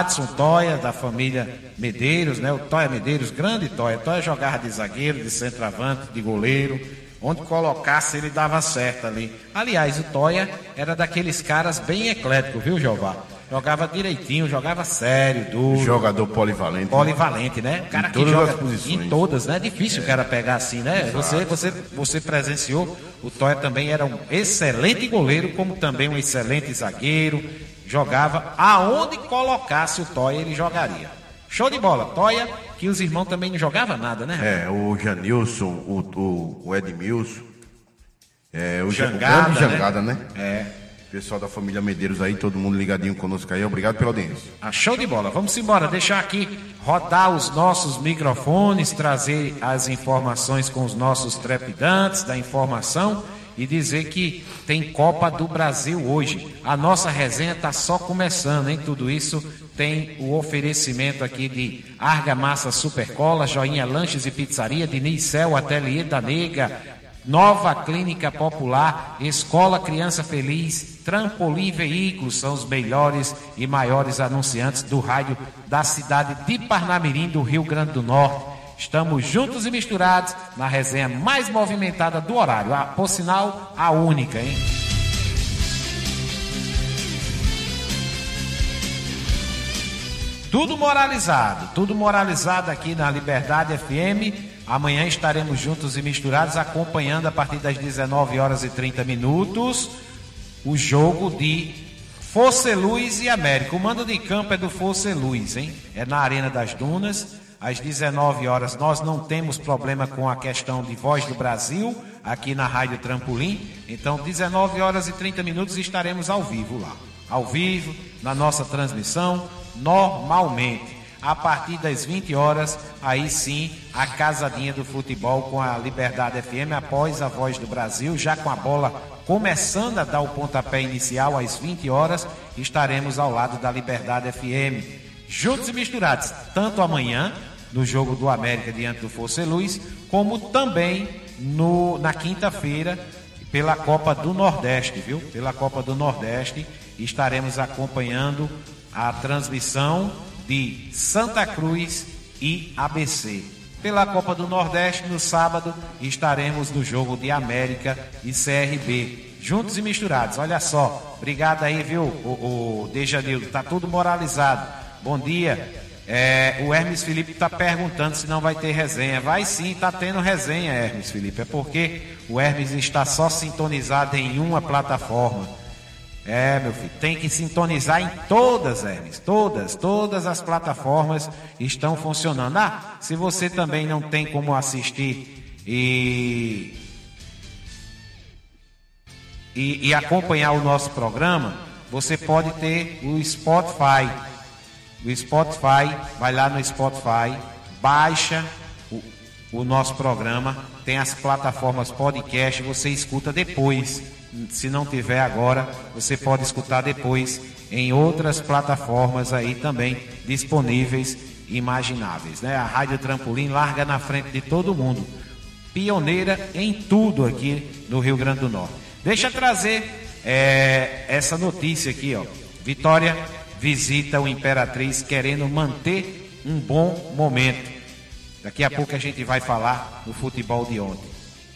Adson Toia, da família Medeiros, né? O Toia Medeiros, grande Toia. Toia jogava de zagueiro, de centroavante, de goleiro. Onde colocasse ele dava certo ali. Aliás, o Toia era daqueles caras bem ecléticos, viu, Jeová? Jogava direitinho, jogava sério, duro. Jogador polivalente. Polivalente, né? O cara Em que todas joga as posições. em todas, né? É difícil o cara pegar assim, né? Você, você, você presenciou. O Toia também era um excelente goleiro, como também um excelente zagueiro. Jogava aonde colocasse o Toia, ele jogaria. Show de bola. Toia, que os irmãos também não jogavam nada, né? É, o Janilson, o, o, o Edmilson. É, o Ja- o Jangada, grande Jangada, né? É. Pessoal da família Medeiros aí, todo mundo ligadinho conosco aí. Obrigado pela audiência. Ah, show de bola. Vamos embora, deixar aqui rodar os nossos microfones, trazer as informações com os nossos trepidantes da informação e dizer que tem Copa do Brasil hoje. A nossa resenha está só começando, hein? Tudo isso tem o oferecimento aqui de Argamassa Supercola, Joinha Lanches e Pizzaria, Diniz Cel, Ateliê da Nega, Nova Clínica Popular, Escola Criança Feliz, Trampolim Veículos são os melhores e maiores anunciantes do rádio da cidade de Parnamirim, do Rio Grande do Norte. Estamos juntos e misturados na resenha mais movimentada do horário. Ah, por sinal, a única, hein? Tudo moralizado, tudo moralizado aqui na Liberdade FM. Amanhã estaremos juntos e misturados acompanhando a partir das 19 horas e 30 minutos o jogo de Força Luz e América. O mando de campo é do Força Luz, hein? É na Arena das Dunas. Às 19 horas nós não temos problema com a questão de voz do Brasil aqui na Rádio Trampolim. Então, 19 horas e 30 minutos estaremos ao vivo lá. Ao vivo, na nossa transmissão, normalmente. A partir das 20 horas, aí sim, a casadinha do futebol com a Liberdade FM após a Voz do Brasil, já com a bola começando a dar o pontapé inicial às 20 horas, estaremos ao lado da Liberdade FM. Juntos e misturados, tanto amanhã, no jogo do América diante do Força Luz, como também no, na quinta-feira, pela Copa do Nordeste, viu? Pela Copa do Nordeste, estaremos acompanhando a transmissão de Santa Cruz e ABC. Pela Copa do Nordeste, no sábado, estaremos no jogo de América e CRB. Juntos e misturados. Olha só. Obrigado aí, viu, o, o Dejanildo. Tá tudo moralizado. Bom dia. É, o Hermes Felipe está perguntando se não vai ter resenha. Vai sim, está tendo resenha, Hermes Felipe. É porque o Hermes está só sintonizado em uma plataforma. É, meu filho, tem que sintonizar em todas, Hermes. Todas, todas as plataformas estão funcionando. Ah, se você também não tem como assistir e, e, e acompanhar o nosso programa, você pode ter o Spotify. O Spotify, vai lá no Spotify, baixa o, o nosso programa, tem as plataformas podcast, você escuta depois. Se não tiver agora, você pode escutar depois em outras plataformas aí também disponíveis, imagináveis, né? A Rádio Trampolim larga na frente de todo mundo. Pioneira em tudo aqui no Rio Grande do Norte. Deixa eu trazer é, essa notícia aqui, ó. Vitória visita o Imperatriz querendo manter um bom momento. Daqui a pouco a gente vai falar no futebol de ontem.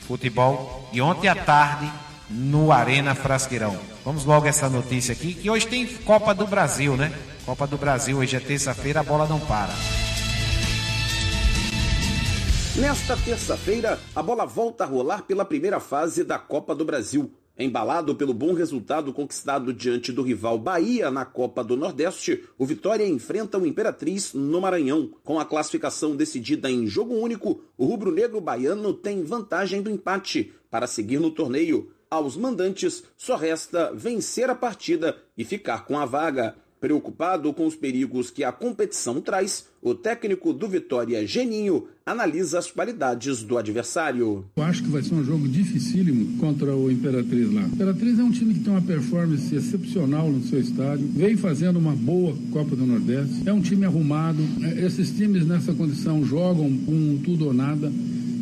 Futebol de ontem à tarde no Arena Frasqueirão. Vamos logo essa notícia aqui, que hoje tem Copa do Brasil, né? Copa do Brasil, hoje é terça-feira, a bola não para. Nesta terça-feira, a bola volta a rolar pela primeira fase da Copa do Brasil. Embalado pelo bom resultado conquistado diante do rival Bahia na Copa do Nordeste, o Vitória enfrenta o Imperatriz no Maranhão. Com a classificação decidida em jogo único, o rubro-negro baiano tem vantagem do empate para seguir no torneio. Aos mandantes só resta vencer a partida e ficar com a vaga. Preocupado com os perigos que a competição traz, o técnico do Vitória, Geninho, analisa as qualidades do adversário. Eu acho que vai ser um jogo dificílimo contra o Imperatriz lá. O Imperatriz é um time que tem uma performance excepcional no seu estádio, vem fazendo uma boa Copa do Nordeste, é um time arrumado. Esses times nessa condição jogam com tudo ou nada.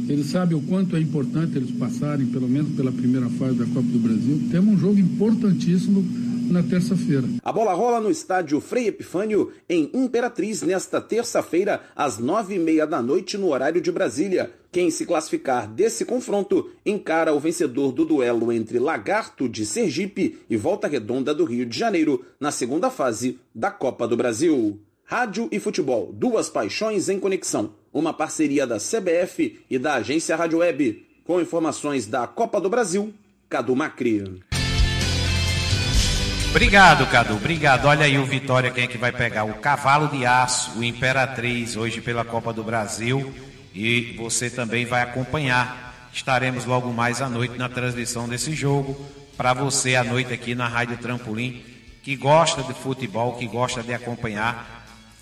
Eles sabem o quanto é importante eles passarem, pelo menos pela primeira fase da Copa do Brasil. Temos um jogo importantíssimo na terça-feira. A bola rola no estádio Frei Epifânio, em Imperatriz, nesta terça-feira, às nove e meia da noite, no horário de Brasília. Quem se classificar desse confronto encara o vencedor do duelo entre Lagarto de Sergipe e Volta Redonda do Rio de Janeiro, na segunda fase da Copa do Brasil. Rádio e futebol, duas paixões em conexão. Uma parceria da CBF e da agência Rádio Web. Com informações da Copa do Brasil, Cadu Macri. Obrigado, Cadu. Obrigado. Olha aí o Vitória, quem é que vai pegar? O Cavalo de Aço, o Imperatriz, hoje pela Copa do Brasil. E você também vai acompanhar. Estaremos logo mais à noite na transmissão desse jogo. Para você à noite aqui na Rádio Trampolim, que gosta de futebol, que gosta de acompanhar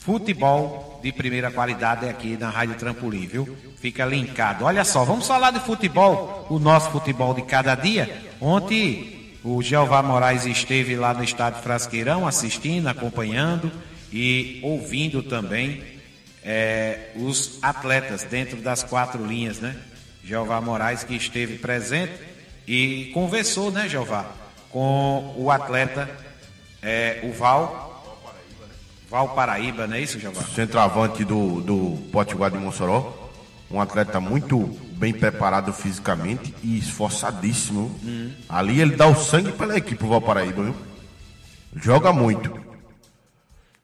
Futebol de primeira qualidade é aqui na Rádio Trampolim, viu? Fica linkado. Olha só, vamos falar de futebol, o nosso futebol de cada dia. Ontem o Jeová Moraes esteve lá no estádio Frasqueirão assistindo, acompanhando e ouvindo também é, os atletas dentro das quatro linhas, né? Jeová Moraes que esteve presente e conversou, né, Jeová, com o atleta é, o Val Valparaíba, não é isso, Jeová? Centroavante do, do Potiguar de Mossoró. Um atleta muito bem preparado fisicamente e esforçadíssimo. Hum. Ali ele dá o sangue pela equipe do Valparaíba, viu? Joga muito.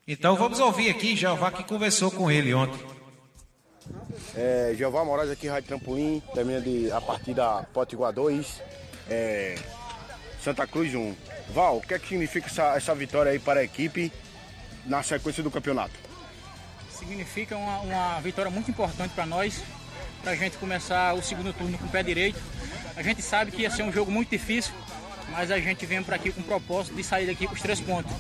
Então vamos ouvir aqui Jeová que conversou com ele ontem. É, Jeová Moraes aqui, Rádio Trampolim, termina de, a partida Potiguar 2, é, Santa Cruz 1. Val, o que é que significa essa, essa vitória aí para a equipe na sequência do campeonato? Significa uma, uma vitória muito importante para nós, para a gente começar o segundo turno com o pé direito. A gente sabe que ia ser um jogo muito difícil, mas a gente vem para aqui com o propósito de sair daqui com os três pontos.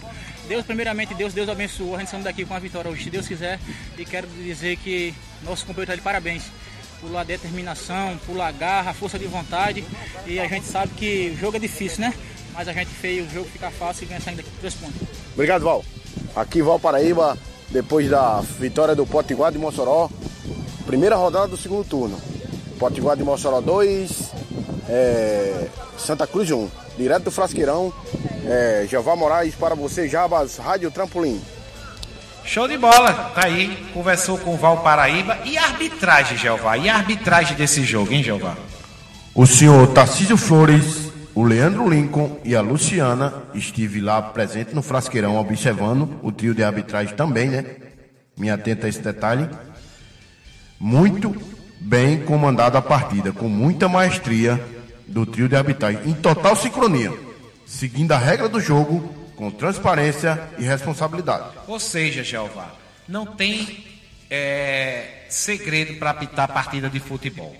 Deus, primeiramente, Deus, Deus abençoou. A gente saindo daqui com a vitória hoje, se Deus quiser. E quero dizer que nosso companheiro está de parabéns pela determinação, pela garra, força de vontade. E a gente sabe que o jogo é difícil, né? Mas a gente fez o jogo ficar fácil e ganhar saindo daqui com três pontos. Obrigado, Val. Aqui Valparaíba, depois da vitória do Potiguar de Mossoró, primeira rodada do segundo turno. Potiguar de Mossoró 2, é, Santa Cruz 1. Direto do Frasqueirão, é, Jeová Moraes para você, Jabas, Rádio Trampolim. Show de bola, tá aí, conversou com o Valparaíba. E a arbitragem, Jeová? E a arbitragem desse jogo, hein, Jeová? O senhor Tarcísio Flores o Leandro Lincoln e a Luciana estive lá presente no Frasqueirão observando o trio de arbitragem também, né? Me atenta a esse detalhe. Muito bem comandada a partida, com muita maestria do trio de arbitragem, em total sincronia, seguindo a regra do jogo, com transparência e responsabilidade. Ou seja, Jeová, não tem é, segredo para apitar partida de futebol.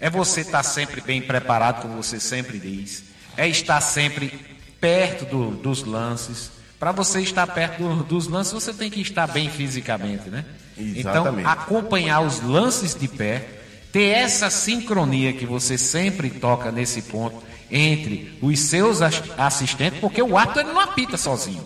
É você estar tá sempre bem preparado, como você sempre diz é estar sempre perto do, dos lances. Para você estar perto do, dos lances, você tem que estar bem fisicamente, né? Exatamente. Então, acompanhar os lances de pé, ter essa sincronia que você sempre toca nesse ponto entre os seus assistentes, porque o ato ele não apita sozinho.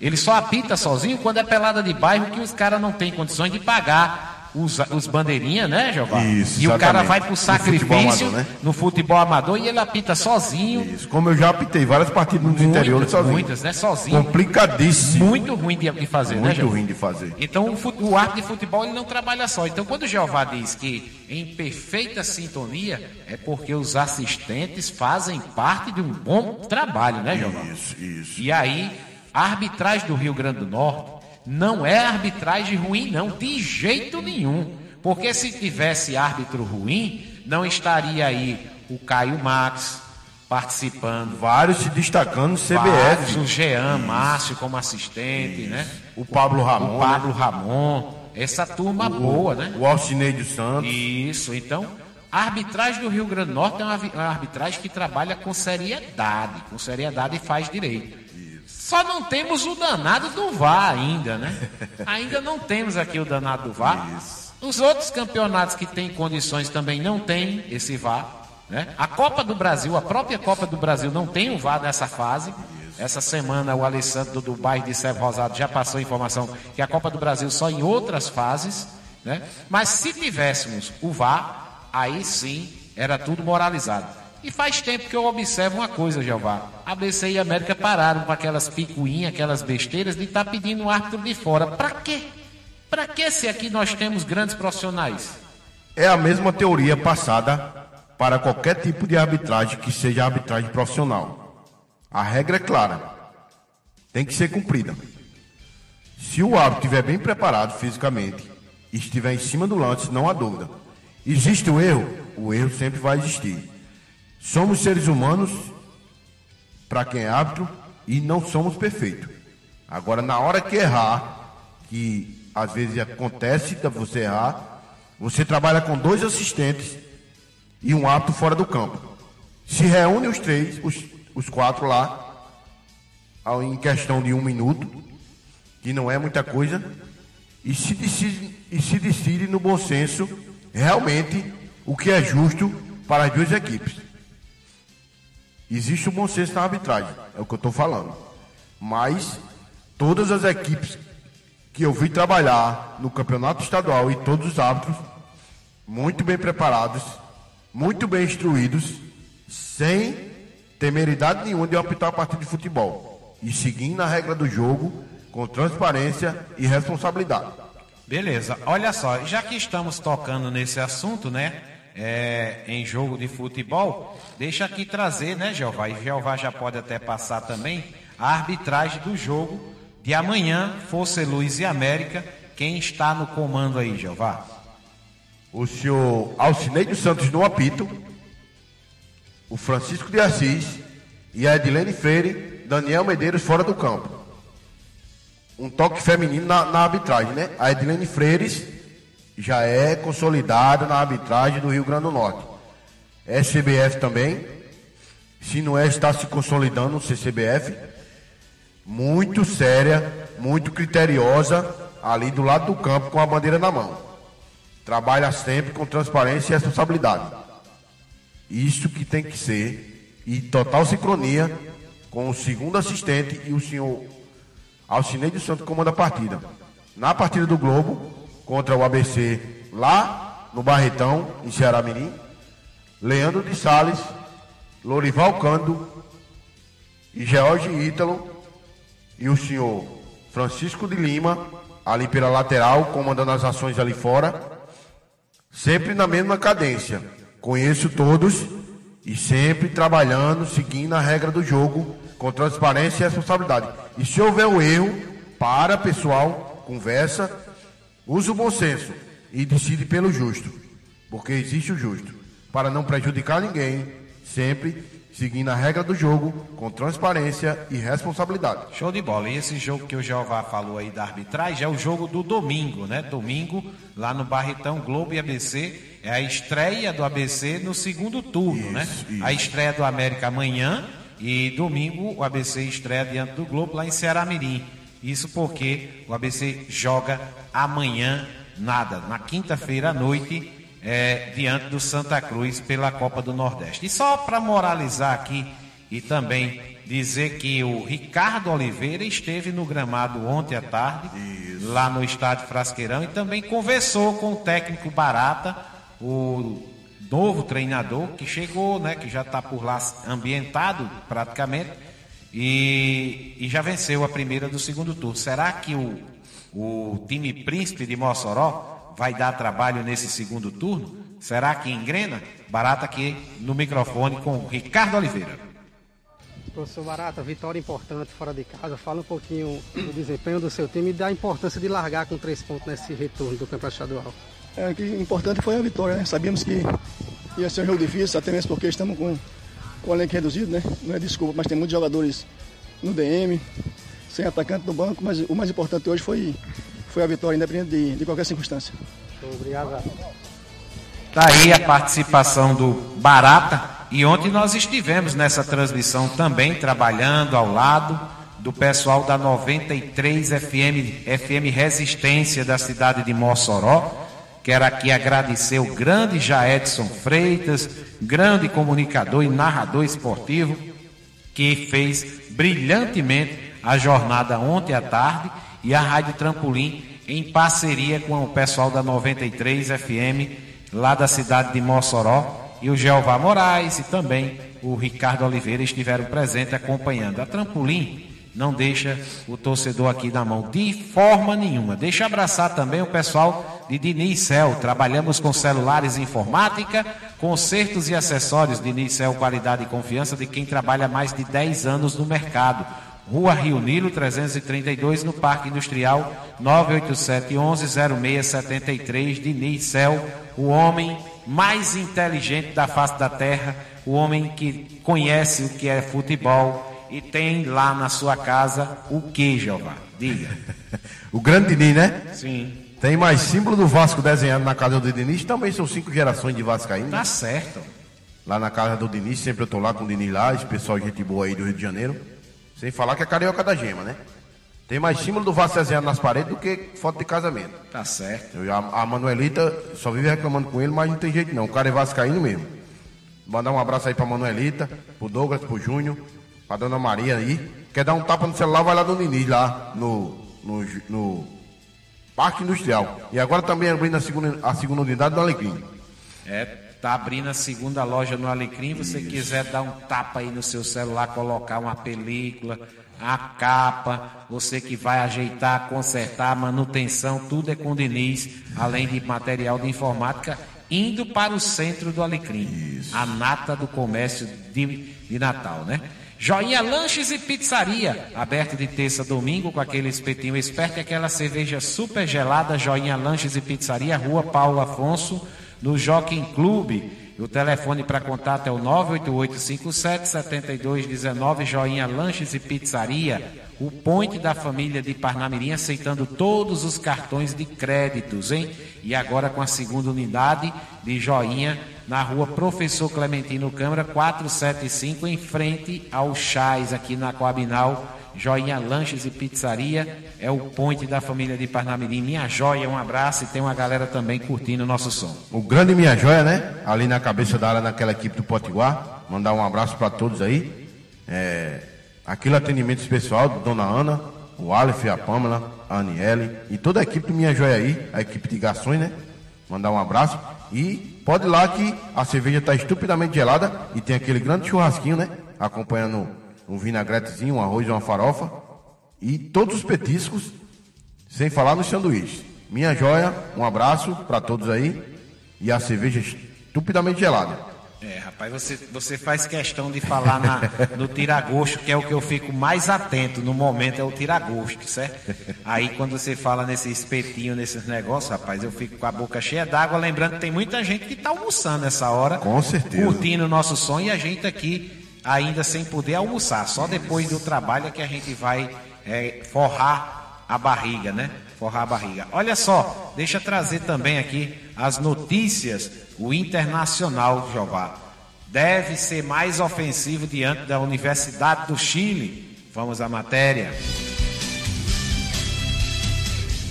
Ele só apita sozinho quando é pelada de bairro que os caras não têm condições de pagar os, os bandeirinhas, né, Jeová? Isso, e o cara vai pro sacrifício no futebol, amador, né? no futebol amador e ele apita sozinho. Isso, como eu já apitei várias partidas no interior sozinho. Muitas, né? Sozinho. Complicadíssimo. Muito ruim de, de fazer, Muito né, Muito ruim de fazer. Então o, o arte de futebol ele não trabalha só. Então quando o Jeová diz que em perfeita sintonia, é porque os assistentes fazem parte de um bom trabalho, né, Jeová? Isso, isso. E aí, a arbitragem do Rio Grande do Norte não é arbitragem ruim, não, de jeito nenhum. Porque se tivesse árbitro ruim, não estaria aí o Caio Max participando. Vários se destacando no CBF. Vários, o Jean Márcio como assistente, Isso. né? O Pablo Ramon. O Pablo né? Ramon. Essa turma o, boa, né? O Alcineide Santos. Isso, então. A arbitragem do Rio Grande do Norte é uma arbitragem que trabalha com seriedade, com seriedade e faz direito. Só não temos o danado do VAR ainda, né? Ainda não temos aqui o danado do VAR. Os outros campeonatos que têm condições também não têm esse VAR. Né? A Copa do Brasil, a própria Copa do Brasil não tem o VAR nessa fase. Essa semana o Alessandro do bairro de Servo Rosado já passou a informação que a Copa do Brasil só em outras fases. Né? Mas se tivéssemos o VAR, aí sim era tudo moralizado. E faz tempo que eu observo uma coisa, Jeová. ABC e América pararam com aquelas picuinhas, aquelas besteiras de estar tá pedindo um árbitro de fora. Para quê? Para que se aqui nós temos grandes profissionais? É a mesma teoria passada para qualquer tipo de arbitragem que seja arbitragem profissional. A regra é clara. Tem que ser cumprida. Se o árbitro estiver bem preparado fisicamente e estiver em cima do lance, não há dúvida. Existe o erro? O erro sempre vai existir. Somos seres humanos, para quem é árbitro, e não somos perfeitos. Agora, na hora que errar, que às vezes acontece de você errar, você trabalha com dois assistentes e um árbitro fora do campo. Se reúne os três, os, os quatro lá, em questão de um minuto, que não é muita coisa, e se decide, e se decide no bom senso realmente o que é justo para as duas equipes. Existe o bom senso na arbitragem, é o que eu estou falando. Mas todas as equipes que eu vi trabalhar no campeonato estadual e todos os árbitros, muito bem preparados, muito bem instruídos, sem temeridade nenhuma de apitar a partida de futebol. E seguindo a regra do jogo, com transparência e responsabilidade. Beleza, olha só, já que estamos tocando nesse assunto, né? É, em jogo de futebol, deixa aqui trazer, né, Jeová? E Jeová já pode até passar também a arbitragem do jogo de amanhã, Força Luz e América. Quem está no comando aí, Jeová? O senhor Alcineide Santos no apito, o Francisco de Assis e a Edilene Freire, Daniel Medeiros fora do campo. Um toque feminino na, na arbitragem, né? A Edilene Freires já é consolidada na arbitragem do Rio Grande do Norte. SCBF também, se não é, está se consolidando no CCBF, muito séria, muito criteriosa, ali do lado do campo com a bandeira na mão. Trabalha sempre com transparência e responsabilidade. Isso que tem que ser, e total sincronia com o segundo assistente e o senhor Alcineide Santos comanda a partida. Na partida do Globo, contra o ABC lá no Barretão, em Ceará Mirim. Leandro de Sales, Lorival Cando e George Ítalo e o senhor Francisco de Lima, ali pela lateral, comandando as ações ali fora, sempre na mesma cadência. Conheço todos e sempre trabalhando, seguindo a regra do jogo, com transparência e responsabilidade. E se houver um erro, para pessoal, conversa Use o bom senso e decide pelo justo, porque existe o justo, para não prejudicar ninguém, sempre seguindo a regra do jogo com transparência e responsabilidade. Show de bola. E esse jogo que o Jeová falou aí da arbitragem é o jogo do domingo, né? Domingo, lá no Barretão Globo e ABC, é a estreia do ABC no segundo turno, né? isso, né? Isso. A estreia do América amanhã e domingo o ABC estreia diante do Globo lá em Ceará Mirim. Isso porque o ABC joga amanhã nada, na quinta-feira à noite, é, diante do Santa Cruz pela Copa do Nordeste. E só para moralizar aqui e também dizer que o Ricardo Oliveira esteve no gramado ontem à tarde, Isso. lá no estádio Frasqueirão, e também conversou com o técnico Barata, o novo treinador que chegou, né, que já está por lá ambientado praticamente e, e já venceu a primeira do segundo turno. Será que o, o time príncipe de Mossoró vai dar trabalho nesse segundo turno? Será que engrena? Barata aqui no microfone com o Ricardo Oliveira. Professor Barata, vitória importante fora de casa. Fala um pouquinho do desempenho do seu time e da importância de largar com três pontos nesse retorno do campeonato estadual. É, o que importante foi a vitória, né? Sabíamos que ia ser um jogo difícil, até mesmo porque estamos com com o elenco reduzido, né? Não é desculpa, mas tem muitos jogadores no DM, sem atacante no banco, mas o mais importante hoje foi, foi a vitória, independente de, de qualquer circunstância. Obrigado. Tá aí a participação do Barata. E ontem nós estivemos nessa transmissão também, trabalhando ao lado do pessoal da 93 FM, FM Resistência da cidade de Mossoró. Quero aqui agradecer o grande Jaedson Freitas, grande comunicador e narrador esportivo, que fez brilhantemente a jornada ontem à tarde e a Rádio Trampolim em parceria com o pessoal da 93 FM lá da cidade de Mossoró e o Jeová Moraes e também o Ricardo Oliveira estiveram presentes acompanhando. A Trampolim não deixa o torcedor aqui na mão de forma nenhuma. Deixa abraçar também o pessoal de Diniz Cel. Trabalhamos com celulares informática, consertos e acessórios. Diniz Cel, qualidade e confiança de quem trabalha mais de 10 anos no mercado. Rua Rio Nilo 332, no Parque Industrial 987 11 0673, Diniz Cel, o homem mais inteligente da face da terra, o homem que conhece o que é futebol e tem lá na sua casa o que, Jeová? Diga. o grande Diniz, né? Sim. Tem mais símbolo do Vasco desenhado na casa do Diniz, também são cinco gerações de Vascaíno. Tá certo. Lá na casa do Diniz, sempre eu tô lá com o Diniz lá, esse pessoal gente boa aí do Rio de Janeiro. Sem falar que é carioca da gema, né? Tem mais símbolo do Vasco desenhado nas paredes do que foto de casamento. Tá certo. Eu, a, a, Manuelita só vive reclamando com ele, mas não tem jeito não. O cara é vascaíno mesmo. Mandar um abraço aí pra Manuelita, pro Douglas, pro Júnior, pra Dona Maria aí. Quer dar um tapa no celular, vai lá do Niniz, lá no, no, no Parque Industrial. E agora também abrindo a segunda, a segunda unidade do Alecrim. É, tá abrindo a segunda loja no Alecrim. Você Isso. quiser dar um tapa aí no seu celular, colocar uma película a capa, você que vai ajeitar, consertar, manutenção, tudo é com o Diniz, além de material de informática, indo para o centro do Alecrim, Isso. a nata do comércio de, de Natal, né? Joinha Lanches e Pizzaria, aberto de terça a domingo com aquele espetinho esperto e aquela cerveja super gelada. Joinha Lanches e Pizzaria, Rua Paulo Afonso, no Jockey Clube. O telefone para contato é o 98857-7219, Joinha Lanches e Pizzaria. O Ponte da família de Parnamirim aceitando todos os cartões de créditos, hein? E agora com a segunda unidade de Joinha na rua Professor Clementino Câmara 475, em frente ao Chás, aqui na Coabinal Joinha Lanches e Pizzaria, é o ponte da família de Parnamirim. Minha Joia, um abraço e tem uma galera também curtindo o nosso som. O grande Minha Joia, né? Ali na cabeça da área, naquela equipe do Potiguar. Mandar um abraço para todos aí. É, aquele atendimento especial do Dona Ana, o Aleph, a Pâmela, a Aniele e toda a equipe do Minha Joia aí, a equipe de garçons, né? Mandar um abraço. E pode ir lá que a cerveja está estupidamente gelada e tem aquele grande churrasquinho, né? Acompanhando um vinagretezinho, um arroz uma farofa. E todos os petiscos, sem falar nos sanduíches. Minha joia, um abraço para todos aí. E a cerveja estupidamente gelada. É, rapaz, você, você faz questão de falar na, no tiragosto, que é o que eu fico mais atento no momento, é o tiragosto, certo? Aí quando você fala nesse espetinho, nesses negócios, rapaz, eu fico com a boca cheia d'água, lembrando que tem muita gente que está almoçando nessa hora. Com certeza. Curtindo o nosso som e a gente aqui ainda sem poder almoçar. Só depois do trabalho é que a gente vai é, forrar a barriga, né? Forrar a barriga. Olha só, deixa eu trazer também aqui as notícias. O Internacional, Jová, deve ser mais ofensivo diante da Universidade do Chile. Vamos à matéria.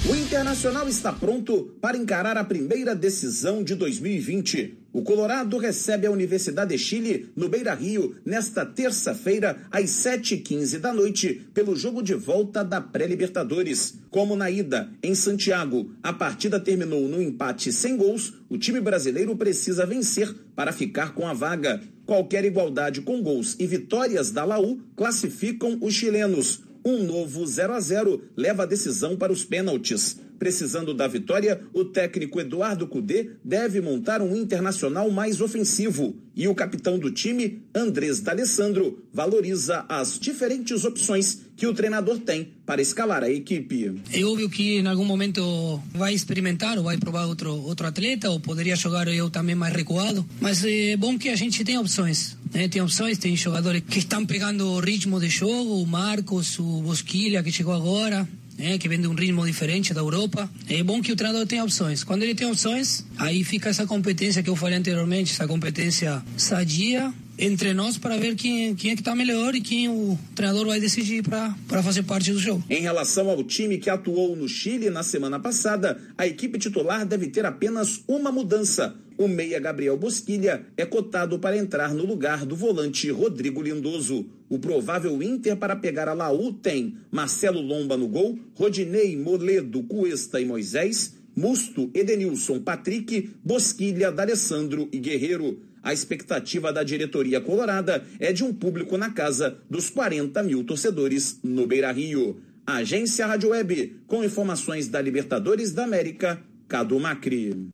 O Internacional está pronto para encarar a primeira decisão de 2020. O Colorado recebe a Universidade de Chile no Beira Rio nesta terça-feira, às 7h15 da noite, pelo jogo de volta da pré-Libertadores. Como na ida, em Santiago, a partida terminou no empate sem gols, o time brasileiro precisa vencer para ficar com a vaga. Qualquer igualdade com gols e vitórias da Laú classificam os chilenos. Um novo 0 a 0 leva a decisão para os pênaltis. Precisando da vitória, o técnico Eduardo Cudê deve montar um internacional mais ofensivo. E o capitão do time, Andrés D'Alessandro, valoriza as diferentes opções que o treinador tem para escalar a equipe. É óbvio que em algum momento vai experimentar ou vai provar outro, outro atleta, ou poderia jogar eu também mais recuado. Mas é bom que a gente tem opções. Né? Tem opções, tem jogadores que estão pegando o ritmo de jogo, o Marcos, o Bosquilha, que chegou agora né, que vem de um ritmo diferente da Europa. É bom que o treinador tenha opções. Quando ele tem opções, aí fica essa competência que eu falei anteriormente, essa competência sadia entre nós para ver quem, quem é que está melhor e quem o treinador vai decidir para fazer parte do jogo. Em relação ao time que atuou no Chile na semana passada, a equipe titular deve ter apenas uma mudança. O meia Gabriel Bosquilha é cotado para entrar no lugar do volante Rodrigo Lindoso. O provável Inter para pegar a Laú tem Marcelo Lomba no gol, Rodinei, Moledo, Cuesta e Moisés, Musto, Edenilson, Patrick, Bosquilha, D'Alessandro e Guerreiro. A expectativa da diretoria colorada é de um público na casa dos 40 mil torcedores no Beira Rio. Agência Rádio Web, com informações da Libertadores da América, Cadu Macri.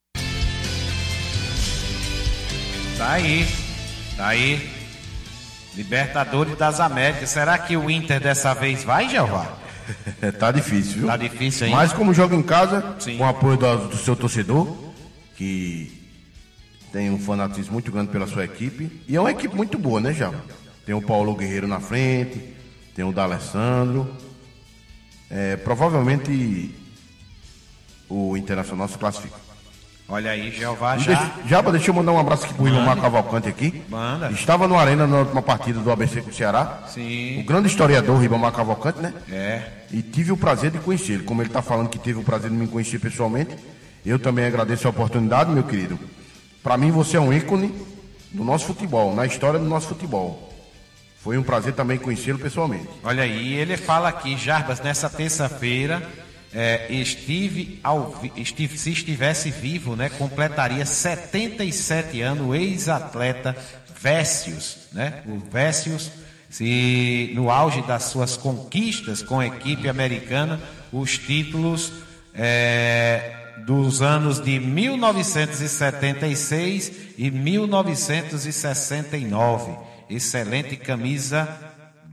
Tá aí, tá aí. Libertadores das Américas. Será que o Inter dessa vez vai, Jeová? tá difícil, viu? Tá difícil hein? Mas como joga em casa, Sim. com o apoio do, do seu torcedor, que tem um fanatismo muito grande pela sua equipe. E é uma equipe muito boa, né, já? Tem o Paulo Guerreiro na frente, tem o D'Alessandro. É, provavelmente o Internacional se classifica. Olha aí, Jeová já. Deixa, já, deixa eu mandar um abraço aqui pro Ilmar Cavalcante aqui. Manda. Estava no Arena na última partida do ABC com o Ceará. Sim. O grande historiador Ribamar Cavalcante, né? É. E tive o prazer de conhecê-lo. Como ele está falando que teve o prazer de me conhecer pessoalmente, eu também agradeço a oportunidade, meu querido. Para mim, você é um ícone do nosso futebol, na história do nosso futebol. Foi um prazer também conhecê-lo pessoalmente. Olha aí, ele fala aqui, Jarbas, nessa terça-feira, é, estive, ao, estive, se estivesse vivo, né, completaria 77 anos o ex-atleta Vécios, né? O Vécios, se no auge das suas conquistas com a equipe americana, os títulos é, dos anos de 1976 e 1969. Excelente camisa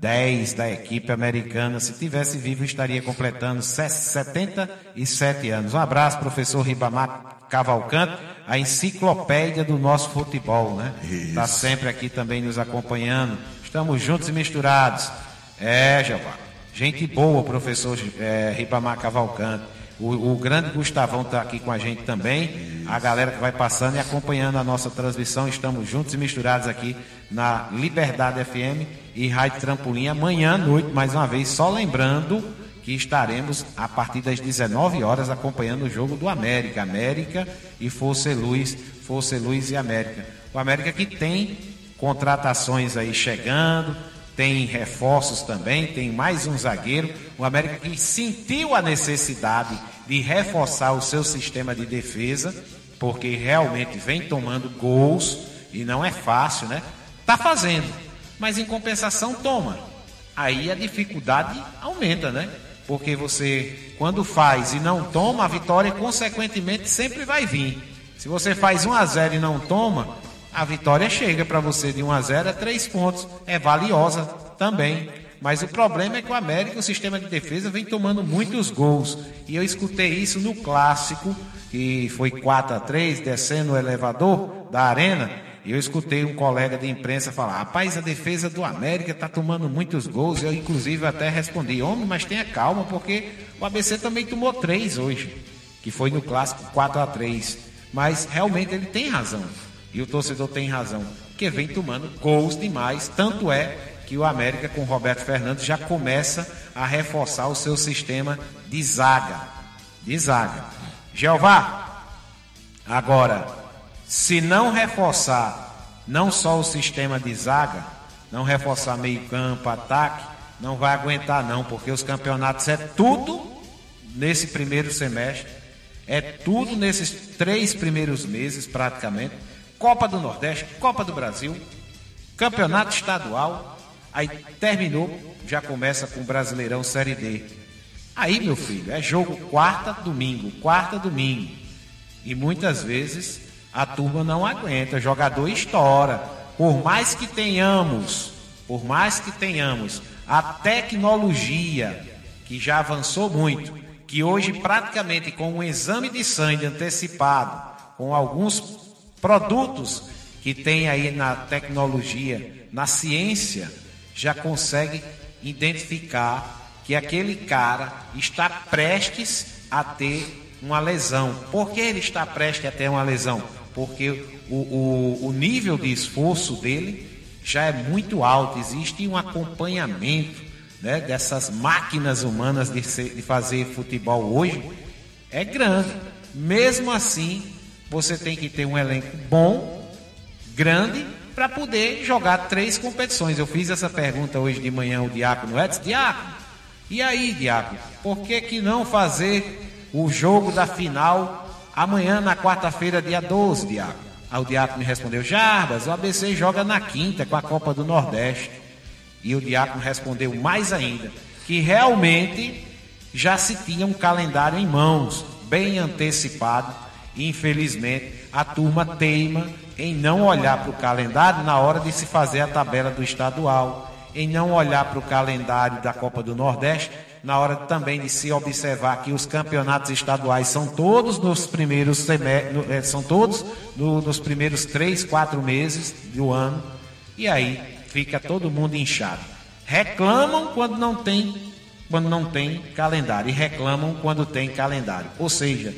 10 da equipe americana. Se tivesse vivo, estaria completando 77 anos. Um abraço, professor Ribamar Cavalcante, a enciclopédia do nosso futebol, né? Está sempre aqui também nos acompanhando. Estamos juntos e misturados. É, Jeová. Gente boa, professor é, Ribamar Cavalcante. O, o grande Gustavão está aqui com a gente também. A galera que vai passando e acompanhando a nossa transmissão. Estamos juntos e misturados aqui na Liberdade FM e Rádio Trampolim. Amanhã à noite, mais uma vez, só lembrando que estaremos a partir das 19 horas acompanhando o jogo do América. América e Força Luz, Força Luz e América. O América que tem contratações aí chegando, tem reforços também, tem mais um zagueiro. O América que sentiu a necessidade de reforçar o seu sistema de defesa, porque realmente vem tomando gols e não é fácil, né? Tá fazendo, mas em compensação toma. Aí a dificuldade aumenta, né? Porque você, quando faz e não toma, a vitória consequentemente sempre vai vir. Se você faz 1 a 0 e não toma, a vitória chega para você de 1 a 0 a 3 pontos. É valiosa também. Mas o problema é que o América, o sistema de defesa, vem tomando muitos gols. E eu escutei isso no clássico, que foi 4 a 3 descendo o elevador da arena. E eu escutei um colega de imprensa falar: rapaz, a defesa do América está tomando muitos gols. Eu, inclusive, até respondi: homem, mas tenha calma, porque o ABC também tomou três hoje, que foi no clássico 4 a 3 Mas realmente ele tem razão. E o torcedor tem razão, que vem tomando gols demais. Tanto é que o América, com Roberto Fernandes, já começa a reforçar o seu sistema de zaga. De zaga. Jeová, agora, se não reforçar não só o sistema de zaga, não reforçar meio-campo, ataque, não vai aguentar, não, porque os campeonatos é tudo nesse primeiro semestre, é tudo nesses três primeiros meses, praticamente. Copa do Nordeste, Copa do Brasil, Campeonato Estadual, aí terminou, já começa com o Brasileirão Série D. Aí, meu filho, é jogo quarta, domingo, quarta, domingo. E muitas vezes a turma não aguenta, jogador estoura. Por mais que tenhamos, por mais que tenhamos a tecnologia que já avançou muito, que hoje praticamente com um exame de sangue antecipado, com alguns produtos que tem aí na tecnologia, na ciência, já consegue identificar que aquele cara está prestes a ter uma lesão. Por que ele está prestes a ter uma lesão? Porque o, o, o nível de esforço dele já é muito alto, existe um acompanhamento né, dessas máquinas humanas de, ser, de fazer futebol hoje, é grande. Mesmo assim, você tem que ter um elenco bom, grande, para poder jogar três competições. Eu fiz essa pergunta hoje de manhã ao Diácono Edson. Diácono, e aí, Diácono, por que, que não fazer o jogo da final amanhã, na quarta-feira, dia 12, Diácono? Aí o Diácono me respondeu, Jarbas, o ABC joga na quinta com a Copa do Nordeste. E o Diácono respondeu mais ainda, que realmente já se tinha um calendário em mãos, bem antecipado, infelizmente a turma teima em não olhar para o calendário na hora de se fazer a tabela do estadual, em não olhar para o calendário da Copa do Nordeste, na hora também de se observar que os campeonatos estaduais são todos nos primeiros eh, são todos no, nos primeiros três, quatro meses do ano, e aí fica todo mundo inchado. Reclamam quando não tem quando não tem calendário e reclamam quando tem calendário. Ou seja,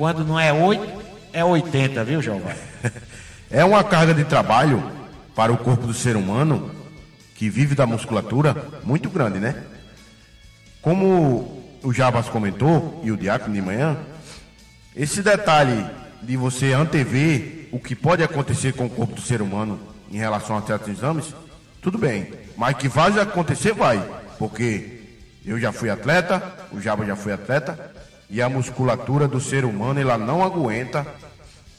quando não é 8, é 80, viu, Jeová? É uma carga de trabalho para o corpo do ser humano que vive da musculatura muito grande, né? Como o Jabas comentou e o Diácono de manhã, esse detalhe de você antever o que pode acontecer com o corpo do ser humano em relação a certos exames, tudo bem. Mas que vai acontecer, vai. Porque eu já fui atleta, o Jabas já foi atleta, e a musculatura do ser humano ela não aguenta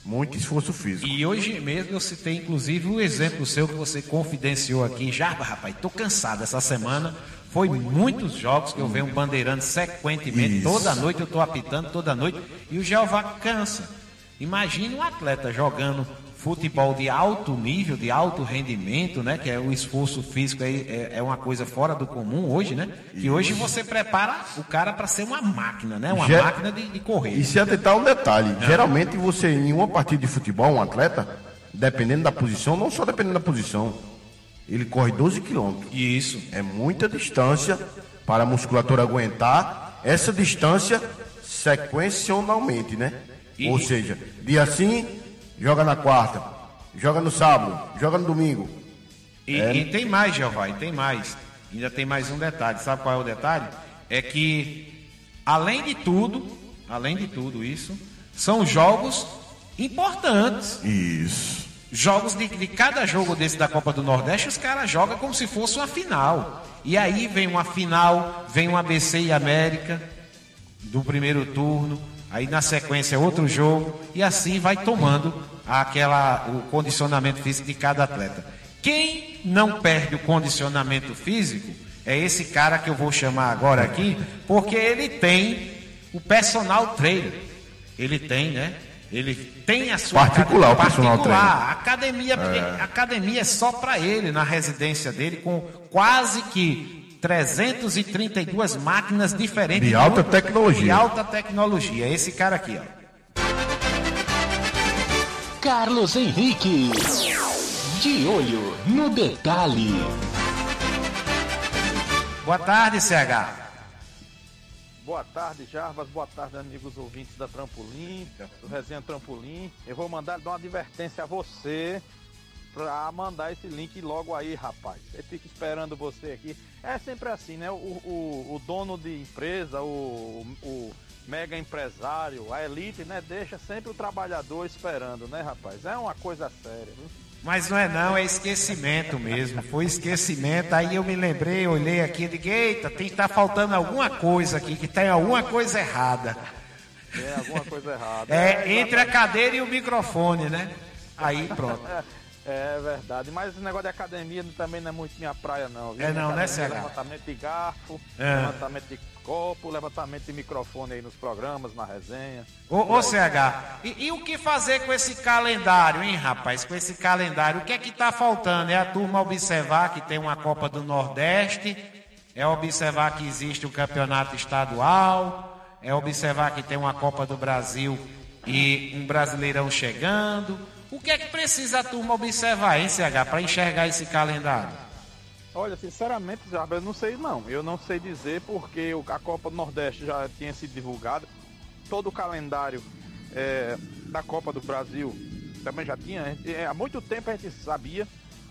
muito esforço físico. E hoje mesmo eu citei inclusive o exemplo seu que você confidenciou aqui. Já, rapaz, tô cansado essa semana. Foi muitos jogos que eu venho bandeirando sequentemente. Isso. Toda noite eu tô apitando, toda noite. E o Jeová cansa. Imagine um atleta jogando futebol de alto nível, de alto rendimento, né? Que é o esforço físico aí é, é uma coisa fora do comum hoje, né? Que hoje você prepara o cara para ser uma máquina, né? Uma Ger... máquina de, de, correr. E se atentar um detalhe, geralmente você em uma partida de futebol, um atleta, dependendo da posição, não só dependendo da posição, ele corre 12 quilômetros. Isso. É muita distância para a musculatura aguentar essa distância sequencialmente, né? E... Ou seja, dia sim joga na quarta, joga no sábado, joga no domingo. E, é... e tem mais, Jeová, e tem mais. Ainda tem mais um detalhe. Sabe qual é o detalhe? É que, além de tudo, além de tudo isso, são jogos importantes. Isso. Jogos de, de cada jogo desse da Copa do Nordeste, os caras jogam como se fosse uma final. E aí vem uma final, vem um ABC e América do primeiro turno, aí na sequência outro jogo, e assim vai tomando aquela, o condicionamento físico de cada atleta. Quem não perde o condicionamento físico é esse cara que eu vou chamar agora aqui, porque ele tem o personal trainer. Ele tem, né? Ele tem a sua particular, academia, personal particular. Academia, é. academia é só para ele na residência dele com quase que 332 máquinas diferentes de alta tecnologia. De alta tecnologia. Esse cara aqui, ó. Carlos Henrique. De olho no detalhe. Boa tarde, CH. Boa tarde, Jarbas. Boa tarde, amigos ouvintes da Trampolim, do Resenha Trampolim. Eu vou mandar dar uma advertência a você pra mandar esse link logo aí, rapaz. Eu fico esperando você aqui. É sempre assim, né? O, o, o dono de empresa, o, o mega empresário, a elite, né? Deixa sempre o trabalhador esperando, né, rapaz? É uma coisa séria, viu? Mas não é não, é esquecimento mesmo. Foi esquecimento. Aí eu me lembrei, olhei aqui e digo, eita, tem que estar tá faltando alguma coisa aqui, que tem alguma coisa errada. É, alguma coisa errada. É, entre a cadeira e o microfone, né? Aí pronto. É verdade, mas esse negócio de academia também não é muito minha praia, não. Viu? É não, né, CH? Levantamento de garfo, é. levantamento de copo, levantamento de microfone aí nos programas, na resenha. Ô, ô CH, e, e, o que fazer com esse calendário, hein, rapaz? Com esse calendário, o que é que tá faltando? É a turma observar que tem uma Copa do Nordeste, é observar que existe o um campeonato estadual, é observar que tem uma Copa do Brasil e um Brasileirão chegando o que é que precisa a turma observar, hein, CH, para enxergar esse calendário? Olha, sinceramente, eu não sei não. Eu não sei dizer porque a Copa do Nordeste já tinha sido divulgada. Todo o calendário é, da Copa do Brasil também já tinha. É, há muito tempo a gente sabia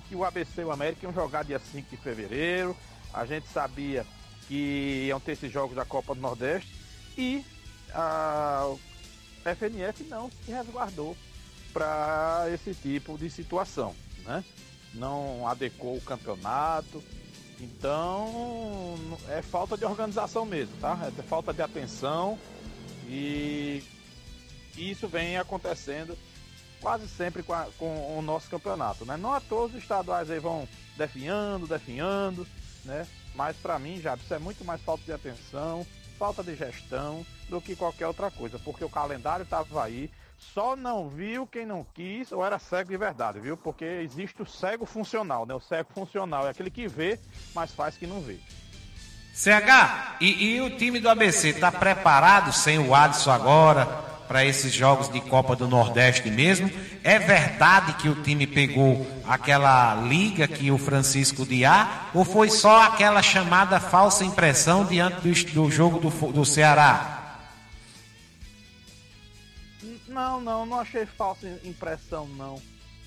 que o ABC e o América iam jogar dia 5 de fevereiro. A gente sabia que iam ter esses jogos da Copa do Nordeste. E a FNF não se resguardou para esse tipo de situação, né? Não adequou o campeonato, então é falta de organização mesmo, tá? É falta de atenção e isso vem acontecendo quase sempre com, a, com o nosso campeonato, né? Não a todos os estaduais aí vão definhando, definhando, né? Mas para mim, já isso é muito mais falta de atenção, falta de gestão do que qualquer outra coisa, porque o calendário estava aí, só não viu quem não quis ou era cego de verdade, viu? Porque existe o cego funcional, né? O cego funcional é aquele que vê, mas faz que não vê. CH, e, e o time do ABC está preparado sem o Alisson agora? para esses jogos de Copa do Nordeste mesmo. É verdade que o time pegou aquela liga que o Francisco Diá, ou foi só aquela chamada falsa impressão diante do, do jogo do, do Ceará? Não, não, não achei falsa impressão não,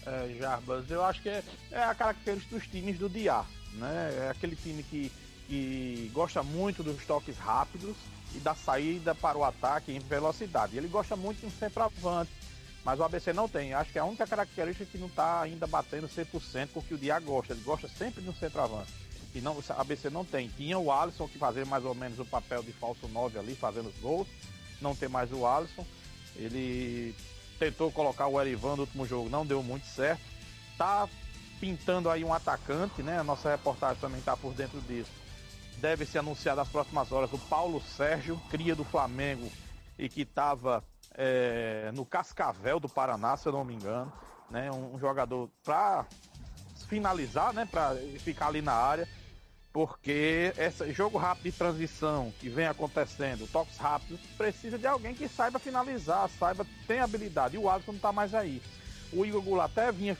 é, Jarbas. Eu acho que é, é a característica dos times do Diá, né? É aquele time que, que gosta muito dos toques rápidos, e da saída para o ataque em velocidade. Ele gosta muito de um centroavante, mas o ABC não tem. Acho que é a única característica que não está ainda batendo 100% com o o Dia gosta. Ele gosta sempre de um centroavante. E não, o ABC não tem. Tinha o Alisson que fazia mais ou menos o papel de falso 9 ali, fazendo os gols. Não tem mais o Alisson. Ele tentou colocar o Erivan no último jogo, não deu muito certo. Tá pintando aí um atacante, né? A nossa reportagem também está por dentro disso deve ser anunciado nas próximas horas o Paulo Sérgio, cria do Flamengo e que estava é, no Cascavel do Paraná, se eu não me engano. Né? Um, um jogador para finalizar, né? para ficar ali na área, porque esse jogo rápido de transição que vem acontecendo, toques rápidos, precisa de alguém que saiba finalizar, saiba, tem habilidade. E o Alisson não está mais aí. O Igor Goulart até vinha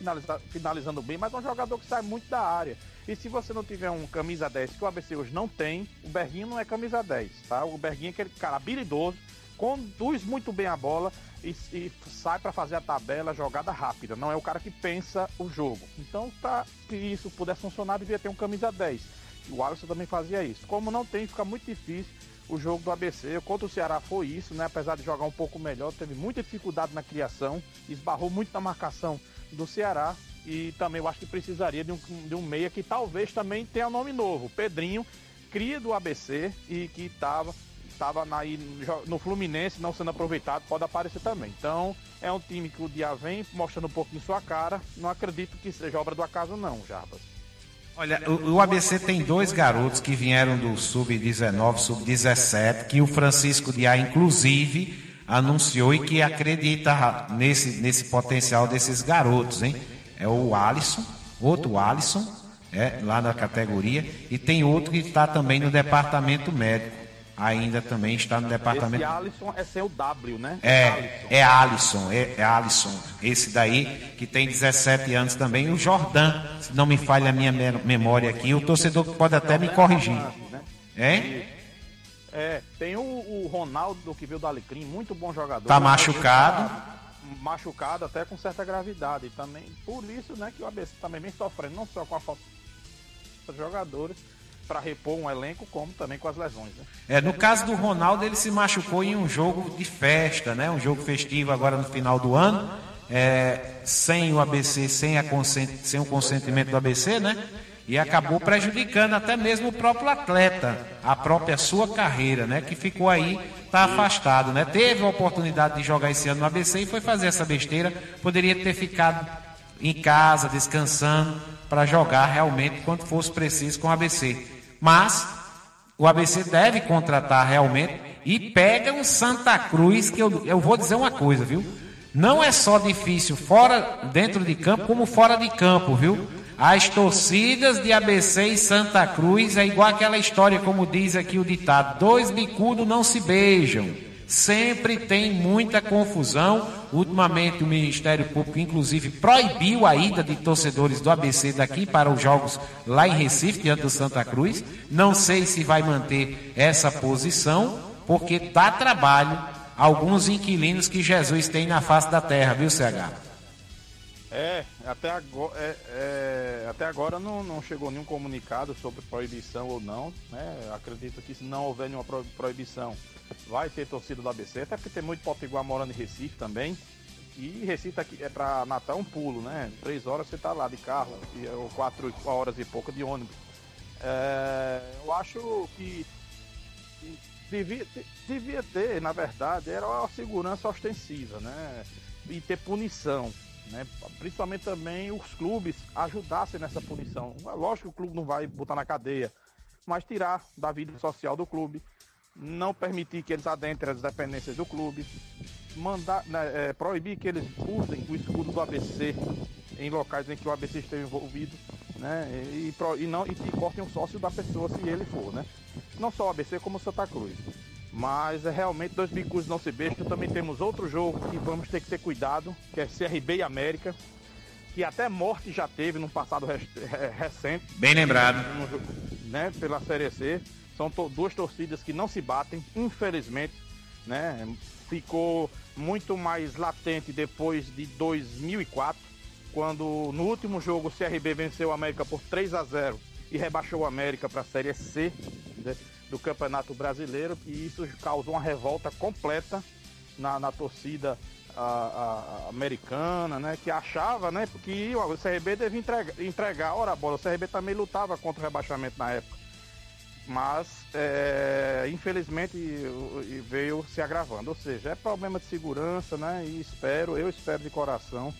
finalizando bem, mas é um jogador que sai muito da área. E se você não tiver um camisa 10, que o ABC hoje não tem, o Berguinho não é camisa 10, tá? O Berguinho é aquele cara habilidoso, conduz muito bem a bola e, e sai para fazer a tabela, jogada rápida. Não é o cara que pensa o jogo. Então, para que isso pudesse funcionar, devia ter um camisa 10. O Alisson também fazia isso. Como não tem, fica muito difícil o jogo do ABC. Contra o Ceará foi isso, né? Apesar de jogar um pouco melhor, teve muita dificuldade na criação, esbarrou muito na marcação do Ceará e também eu acho que precisaria de um, de um meia que talvez também tenha nome novo. Pedrinho, cria do ABC e que estava tava no Fluminense não sendo aproveitado, pode aparecer também. Então, é um time que o dia vem mostrando um em sua cara. Não acredito que seja obra do acaso, não, Jarbas. Olha, o, o ABC tem dois garotos que vieram do Sub-19, Sub-17, que o Francisco Diá, inclusive, anunciou e que acredita nesse, nesse potencial desses garotos, hein? é o Alisson, outro Alisson, é, lá na categoria, e tem outro que está também no departamento médico. Ainda também está no departamento. Esse Alisson é seu W, né? É, é Alisson, é, é Alisson. Esse daí, que tem 17 anos também. O Jordan, se não me falha a minha memória aqui, o torcedor pode até me corrigir. É? É, tem o, o Ronaldo que veio do Alecrim, muito bom jogador. Tá machucado machucado até com certa gravidade. E também por isso né, que o ABC também vem sofrendo, não só com a falta de jogadores para repor um elenco, como também com as lesões. Né? É, no caso do Ronaldo, ele se machucou em um jogo de festa, né? um jogo festivo agora no final do ano, é, sem o ABC, sem, sem o consentimento do ABC, né? E acabou prejudicando até mesmo o próprio atleta, a própria sua carreira, né? Que ficou aí está afastado, né? Teve a oportunidade de jogar esse ano no ABC e foi fazer essa besteira. Poderia ter ficado em casa, descansando, para jogar realmente quando fosse preciso com o ABC. Mas o ABC deve contratar realmente e pega um Santa Cruz, que eu, eu vou dizer uma coisa, viu? Não é só difícil fora, dentro de campo, como fora de campo, viu? As torcidas de ABC e Santa Cruz é igual aquela história, como diz aqui o ditado: dois bicudos não se beijam. Sempre tem muita confusão. Ultimamente, o Ministério Público, inclusive, proibiu a ida de torcedores do ABC daqui para os jogos lá em Recife, diante do Santa Cruz. Não sei se vai manter essa posição, porque dá trabalho alguns inquilinos que Jesus tem na face da terra, viu, CH? É, até agora, é, é, até agora não, não chegou nenhum comunicado sobre proibição ou não. Né? Acredito que se não houver nenhuma proibição, vai ter torcida do ABC, até porque tem muito potiguar morando em Recife também. E Recife aqui é para Natal um pulo, né? Três horas você tá lá de carro, ou quatro horas e pouco de ônibus. É, eu acho que, que devia, devia ter, na verdade, era uma segurança ostensiva, né? E ter punição. Né? Principalmente também os clubes ajudassem nessa punição. Lógico que o clube não vai botar na cadeia, mas tirar da vida social do clube, não permitir que eles adentrem as dependências do clube, mandar, né, é, proibir que eles usem o escudo do ABC em locais em que o ABC esteja envolvido, né? E, e, não, e que cortem o sócio da pessoa se ele for, né? Não só o ABC como o Santa Cruz. Mas é realmente dois bicos não se beijam. Também temos outro jogo que vamos ter que ter cuidado, que é CRB e América, que até morte já teve no passado recente. Bem lembrado. Né, pela Série C. São duas torcidas que não se batem, infelizmente. Né? Ficou muito mais latente depois de 2004, quando no último jogo o CRB venceu o América por 3 a 0 e rebaixou o América para a Série C. Né? Do Campeonato Brasileiro e isso causou uma revolta completa na, na torcida a, a, americana, né? Que achava, né? Que o CRB devia entregar, entregar. Ora, bola, o CRB também lutava contra o rebaixamento na época. Mas, é, infelizmente, veio se agravando. Ou seja, é problema de segurança, né? E espero, eu espero de coração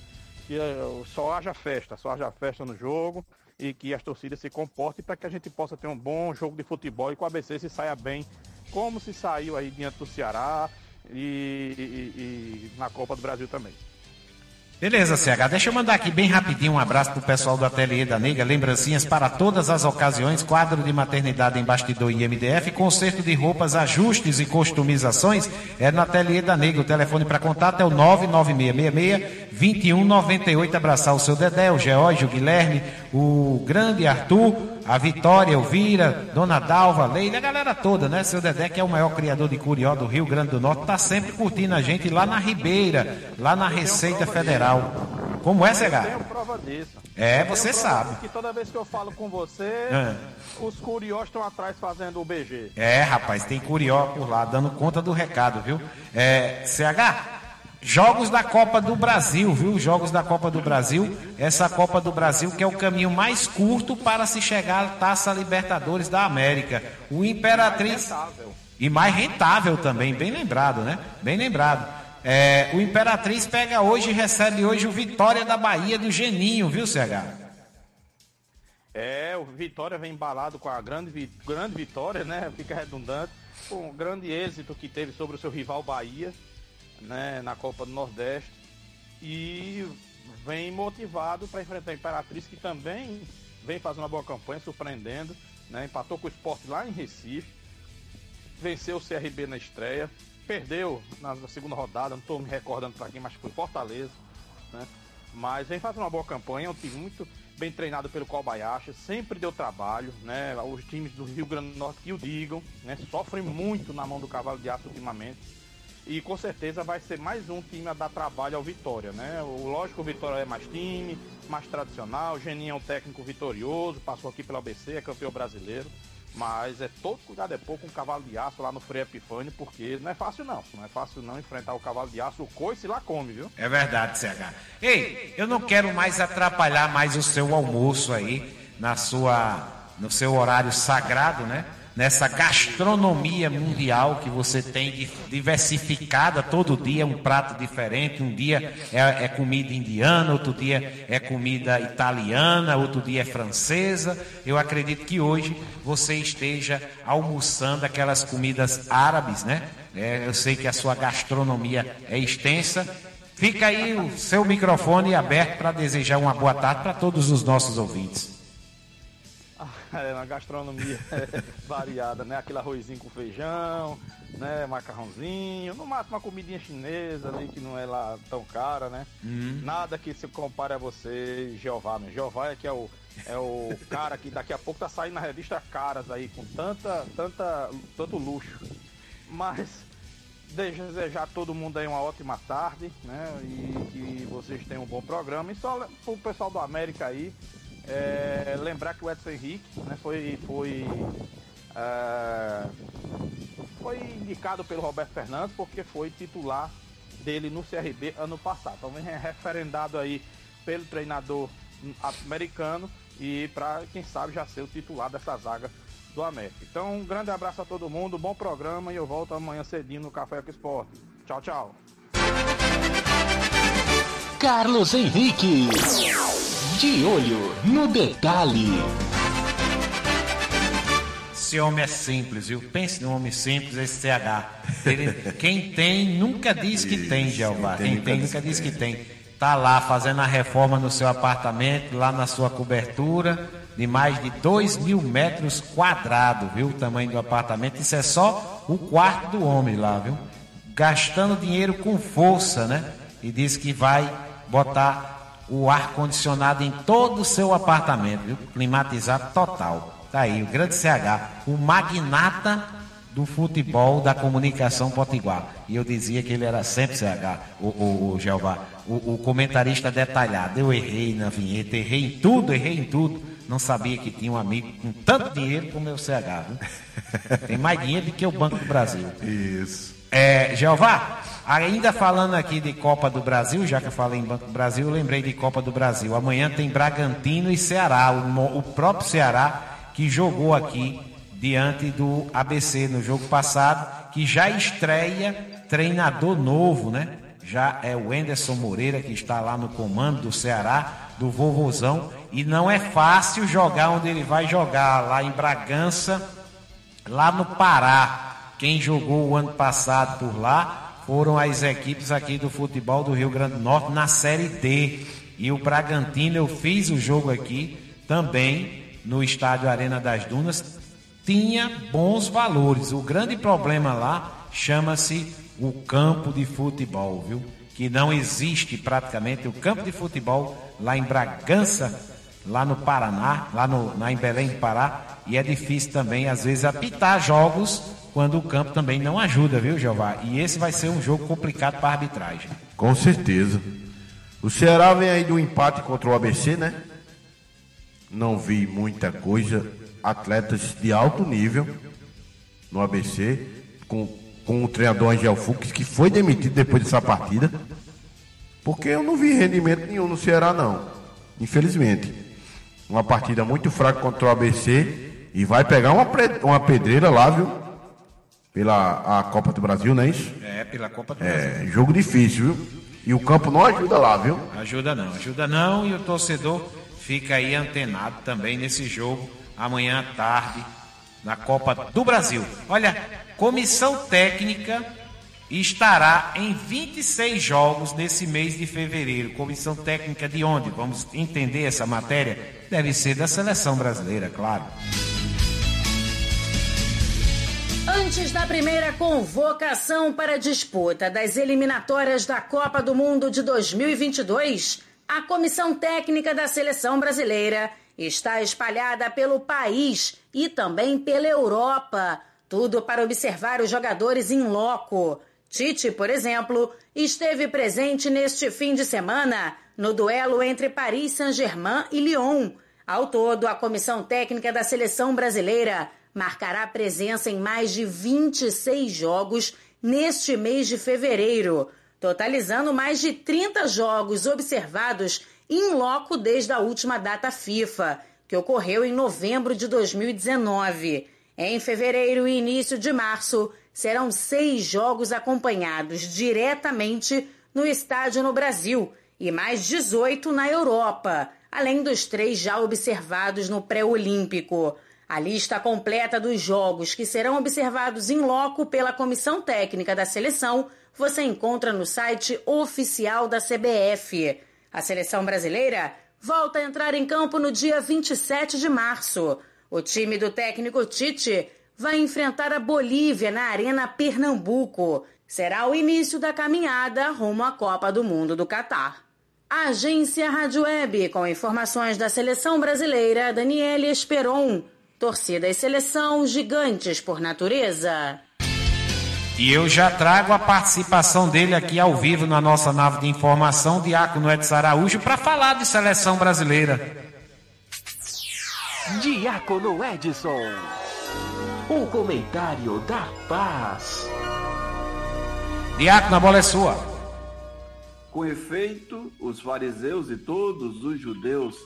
que é, só haja festa, só haja festa no jogo e que as torcidas se comportem para que a gente possa ter um bom jogo de futebol e que o ABC se saia bem, como se saiu aí diante do Ceará e, e, e na Copa do Brasil também. Beleza, CH. Deixa eu mandar aqui bem rapidinho um abraço pro pessoal do Ateliê da Nega. Lembrancinhas para todas as ocasiões, quadro de maternidade em bastidor e MDF, conserto de roupas, ajustes e customizações é no Ateliê da Nega. O telefone para contato é o 99666-2198. Abraçar o seu Dedé, o Geórgio, o Guilherme, o grande Arthur, a Vitória, Elvira, Dona Dalva, Leila, a galera toda, né? Seu Dedé, que é o maior criador de curió do Rio Grande do Norte, tá sempre curtindo a gente lá na Ribeira, lá na Receita Federal. Como é, Cega? Eu tenho prova disso. É, você sabe. Que toda vez que eu falo com você, é. os curiós estão atrás fazendo o BG. É, rapaz, tem curió por lá, dando conta do recado, viu? É, CH, Jogos da Copa do Brasil, viu? Jogos da Copa do Brasil. Essa Copa do Brasil que é o caminho mais curto para se chegar à Taça Libertadores da América. O Imperatriz. E mais rentável também, bem lembrado, né? Bem lembrado. É, o Imperatriz pega hoje e recebe hoje o Vitória da Bahia do Geninho, viu, CH? É, o Vitória vem embalado com a grande, grande vitória, né? Fica redundante. Com um grande êxito que teve sobre o seu rival Bahia né, na Copa do Nordeste e vem motivado para enfrentar a Imperatriz, que também vem fazendo uma boa campanha, surpreendendo, né, empatou com o esporte lá em Recife, venceu o CRB na estreia, perdeu na, segunda rodada, não estou me recordando para quem, mas foi Fortaleza, né, mas vem fazendo uma boa campanha, é um time muito bem treinado pelo Kobayashi, sempre deu trabalho, né? Os times do Rio Grande do Norte que o digam, né? Sofrem muito na mão do cavalo de aço ultimamente. E com certeza vai ser mais um time a dar trabalho ao Vitória, né? O lógico o Vitória é mais time, mais tradicional, o Geninho é um técnico vitorioso, passou aqui pela ABC, é campeão brasileiro. Mas é todo cuidado é pouco um cavalo de aço lá no Frei Epifânio, porque não é fácil não. Não é fácil não enfrentar o cavalo de aço, o coice lá come, viu? É verdade, CH. Ei, eu não quero mais atrapalhar mais o seu almoço aí na sua no seu horário sagrado, né? Nessa gastronomia mundial que você tem diversificada todo dia um prato diferente. Um dia é, é, comida indiana outro dia é comida italiana outro dia é francesa. Eu acredito que hoje você esteja almoçando aquelas comidas árabes né? É, eu sei que a sua gastronomia é extensa. Fica aí o seu microfone aberto para desejar uma boa tarde para todos os nossos ouvintes é uma gastronomia variada, né? Aquele arrozinho com feijão, né? Macarrãozinho, no máximo uma comidinha chinesa ali que não é lá tão cara, né? Uhum. Nada que se compare a você, Jeová, né? Jeová é que é o, é o cara que daqui a pouco tá saindo na revista Caras aí, com tanta, tanta, tanto luxo. Mas desejar a todo mundo aí uma ótima tarde, né? E que vocês tenham um bom programa. E só pro pessoal do América aí, é, lembrar que o Edson Henrique né, foi, foi, é, foi indicado pelo Roberto Fernandes porque foi titular dele no CRB ano passado. Então vem referendado aí pelo treinador americano e para quem sabe já ser o titular dessa zaga do América. Então, um grande abraço a todo mundo, bom programa e eu volto amanhã cedinho no Café com Esporte. Tchau, tchau. Carlos Henrique. De olho no detalhe. Esse homem é simples, viu? Pense num homem simples, esse CH. Ele, quem tem, nunca diz que tem, Jeová. Quem tem, nunca diz que tem. Tá lá fazendo a reforma no seu apartamento, lá na sua cobertura, de mais de 2 mil metros quadrados, viu? O tamanho do apartamento. Isso é só o quarto do homem lá, viu? Gastando dinheiro com força, né? E diz que vai botar o ar-condicionado em todo o seu apartamento, viu? Climatizado total. Tá aí, o grande CH, o magnata do futebol da comunicação potiguar. E eu dizia que ele era sempre CH, o, o, o Jeová, o, o, comentarista detalhado. Eu errei na vinheta, errei em tudo, errei em tudo. Não sabia que tinha um amigo com tanto dinheiro como o CH. Viu? Tem mais dinheiro do que o Banco do Brasil. Isso. É, Jeová, ainda falando aqui de Copa do Brasil, já que eu falei em Banco do Brasil, eu lembrei de Copa do Brasil. Amanhã tem Bragantino e Ceará, o, o próprio Ceará que jogou aqui diante do ABC no jogo passado, que já estreia treinador novo, né? Já é o Enderson Moreira que está lá no comando do Ceará, do Vovozão, e não é fácil jogar onde ele vai jogar, lá em Bragança, lá no Pará. Quem jogou o ano passado por lá foram as equipes aqui do futebol do Rio Grande do Norte na Série D. E o Bragantino, eu fiz o jogo aqui também no estádio Arena das Dunas, tinha bons valores. O grande problema lá chama-se o campo de futebol, viu? Que não existe praticamente o campo de futebol lá em Bragança, lá no Paraná, lá, no, lá em Belém do Pará, e é difícil também, às vezes, apitar jogos quando o campo também não ajuda, viu, Jeová? E esse vai ser um jogo complicado para a arbitragem. Com certeza. O Ceará vem aí do empate contra o ABC, né? não vi muita coisa. Atletas de alto nível no ABC, com, com o treinador Angel Fux, que foi demitido depois dessa partida. Porque eu não vi rendimento nenhum no Ceará, não. Infelizmente. Uma partida muito fraca contra o ABC. E vai pegar uma, uma pedreira lá, viu? Pela a Copa do Brasil, não é isso? É, pela Copa do é, Brasil. É, jogo difícil, viu? E o campo não ajuda lá, viu? Ajuda não, ajuda não. E o torcedor fica aí antenado também nesse jogo amanhã à tarde na Copa do Brasil. Olha, comissão técnica estará em 26 jogos nesse mês de fevereiro. Comissão técnica de onde? Vamos entender essa matéria? Deve ser da seleção brasileira, claro. Antes da primeira convocação para a disputa das eliminatórias da Copa do Mundo de 2022, a comissão técnica da seleção brasileira está espalhada pelo país e também pela Europa, tudo para observar os jogadores em loco. Tite, por exemplo, esteve presente neste fim de semana no duelo entre Paris Saint-Germain e Lyon. Ao todo, a comissão técnica da seleção brasileira marcará presença em mais de 26 jogos neste mês de fevereiro totalizando mais de 30 jogos observados em loco desde a última data FIFA, que ocorreu em novembro de 2019. Em fevereiro e início de março, serão seis jogos acompanhados diretamente no estádio no Brasil e mais 18 na Europa, além dos três já observados no pré-olímpico. A lista completa dos jogos que serão observados em loco pela comissão técnica da seleção você encontra no site oficial da CBF. A seleção brasileira volta a entrar em campo no dia 27 de março. O time do técnico Tite vai enfrentar a Bolívia na Arena Pernambuco. Será o início da caminhada rumo à Copa do Mundo do Catar. Agência Rádio Web, com informações da seleção brasileira, Daniele Esperon. Torcida e seleção gigantes por natureza. E eu já trago a participação dele aqui ao vivo na nossa nave de informação, Diácono Edson Araújo, para falar de seleção brasileira. Diácono Edson, o comentário da paz. Diácono, a bola é sua. Com efeito, os fariseus e todos os judeus